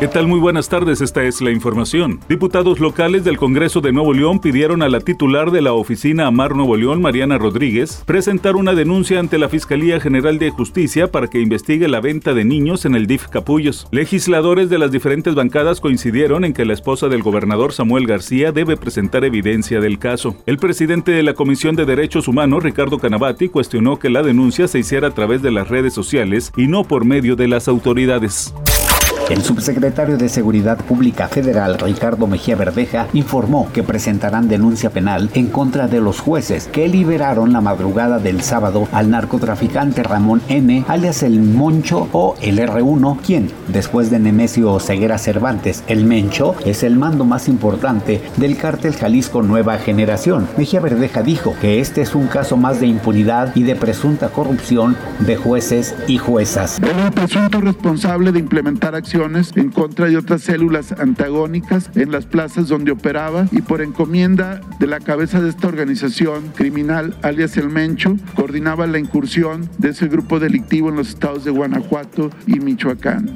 ¿Qué tal? Muy buenas tardes, esta es la información. Diputados locales del Congreso de Nuevo León pidieron a la titular de la oficina Amar Nuevo León, Mariana Rodríguez, presentar una denuncia ante la Fiscalía General de Justicia para que investigue la venta de niños en el DIF Capullos. Legisladores de las diferentes bancadas coincidieron en que la esposa del gobernador Samuel García debe presentar evidencia del caso. El presidente de la Comisión de Derechos Humanos, Ricardo Canavati, cuestionó que la denuncia se hiciera a través de las redes sociales y no por medio de las autoridades. El subsecretario de Seguridad Pública Federal, Ricardo Mejía Verdeja, informó que presentarán denuncia penal en contra de los jueces que liberaron la madrugada del sábado al narcotraficante Ramón N., alias el Moncho o el R1, quien, después de Nemesio Ceguera Cervantes, el Mencho, es el mando más importante del cártel Jalisco Nueva Generación. Mejía Verdeja dijo que este es un caso más de impunidad y de presunta corrupción de jueces y juezas. El presunto responsable de implementar acciones en contra de otras células antagónicas en las plazas donde operaba y por encomienda de la cabeza de esta organización criminal, alias El Mencho, coordinaba la incursión de ese grupo delictivo en los estados de Guanajuato y Michoacán.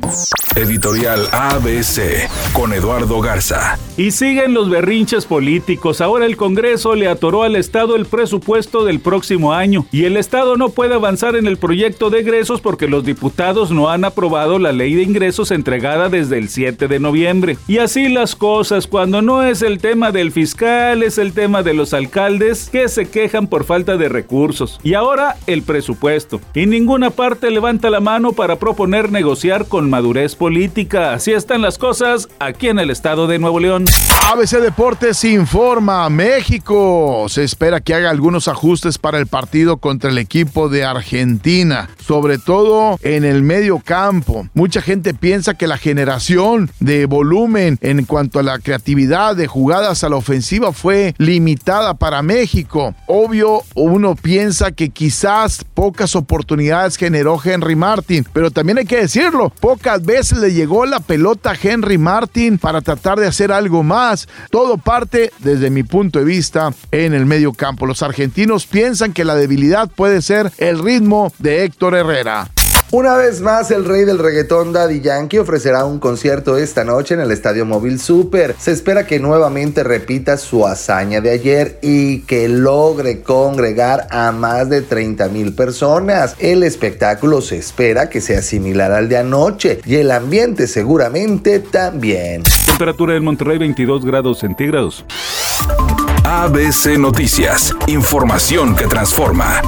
Editorial ABC con Eduardo Garza. Y siguen los berrinches políticos. Ahora el Congreso le atoró al Estado el presupuesto del próximo año y el Estado no puede avanzar en el proyecto de egresos porque los diputados no han aprobado la ley de ingresos entregada desde el 7 de noviembre. Y así las cosas, cuando no es el tema del fiscal, es el tema de los alcaldes que se quejan por falta de recursos. Y ahora el presupuesto. Y ninguna parte levanta la mano para proponer negociar con madurez política. Así están las cosas aquí en el estado de Nuevo León. ABC Deportes informa, México se espera que haga algunos ajustes para el partido contra el equipo de Argentina, sobre todo en el medio campo. Mucha gente piensa que la generación de volumen en cuanto a la creatividad de jugadas a la ofensiva fue limitada para México. Obvio, uno piensa que quizás pocas oportunidades generó Henry Martin, pero también hay que decirlo, pocas veces le llegó la pelota a Henry Martin para tratar de hacer algo más. Todo parte, desde mi punto de vista, en el medio campo. Los argentinos piensan que la debilidad puede ser el ritmo de Héctor Herrera. Una vez más, el rey del reggaetón Daddy Yankee ofrecerá un concierto esta noche en el Estadio Móvil Super. Se espera que nuevamente repita su hazaña de ayer y que logre congregar a más de 30 mil personas. El espectáculo se espera que sea similar al de anoche y el ambiente seguramente también. Temperatura en Monterrey 22 grados centígrados. ABC Noticias, información que transforma.